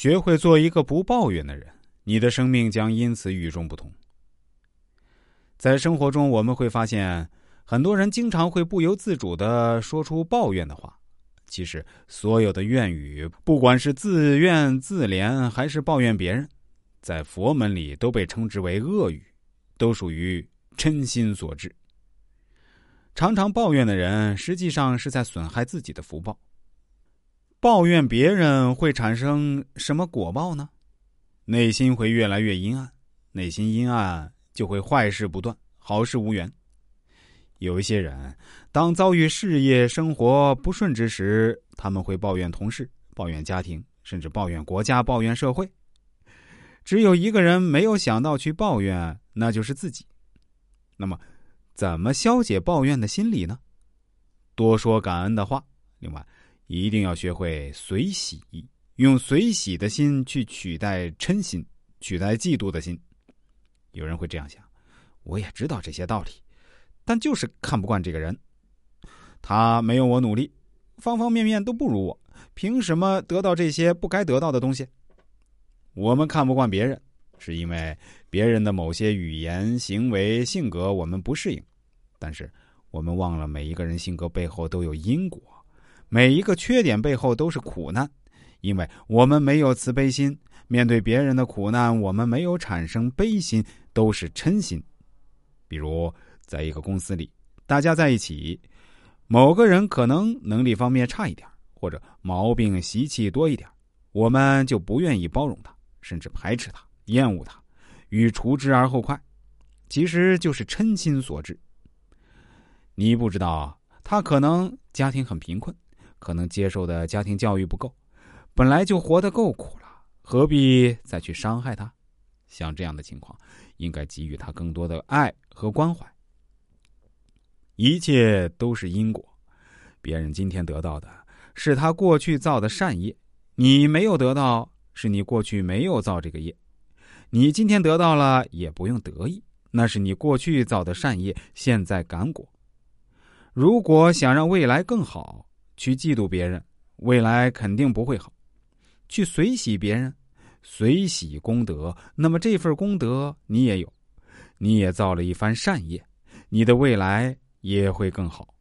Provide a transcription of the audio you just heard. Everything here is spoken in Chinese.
学会做一个不抱怨的人，你的生命将因此与众不同。在生活中，我们会发现，很多人经常会不由自主的说出抱怨的话。其实，所有的怨语，不管是自怨自怜，还是抱怨别人，在佛门里都被称之为恶语，都属于嗔心所致。常常抱怨的人，实际上是在损害自己的福报。抱怨别人会产生什么果报呢？内心会越来越阴暗，内心阴暗就会坏事不断，好事无缘。有一些人，当遭遇事业、生活不顺之时，他们会抱怨同事、抱怨家庭，甚至抱怨国家、抱怨社会。只有一个人没有想到去抱怨，那就是自己。那么，怎么消解抱怨的心理呢？多说感恩的话。另外，一定要学会随喜，用随喜的心去取代嗔心，取代嫉妒的心。有人会这样想：我也知道这些道理。但就是看不惯这个人，他没有我努力，方方面面都不如我，凭什么得到这些不该得到的东西？我们看不惯别人，是因为别人的某些语言、行为、性格我们不适应，但是我们忘了每一个人性格背后都有因果，每一个缺点背后都是苦难，因为我们没有慈悲心，面对别人的苦难，我们没有产生悲心，都是嗔心，比如。在一个公司里，大家在一起，某个人可能能力方面差一点，或者毛病习气多一点，我们就不愿意包容他，甚至排斥他、厌恶他，欲除之而后快，其实就是嗔心所致。你不知道，他可能家庭很贫困，可能接受的家庭教育不够，本来就活得够苦了，何必再去伤害他？像这样的情况，应该给予他更多的爱和关怀。一切都是因果，别人今天得到的是他过去造的善业，你没有得到，是你过去没有造这个业。你今天得到了，也不用得意，那是你过去造的善业，现在感果。如果想让未来更好，去嫉妒别人，未来肯定不会好；去随喜别人，随喜功德，那么这份功德你也有，你也造了一番善业，你的未来。也会更好。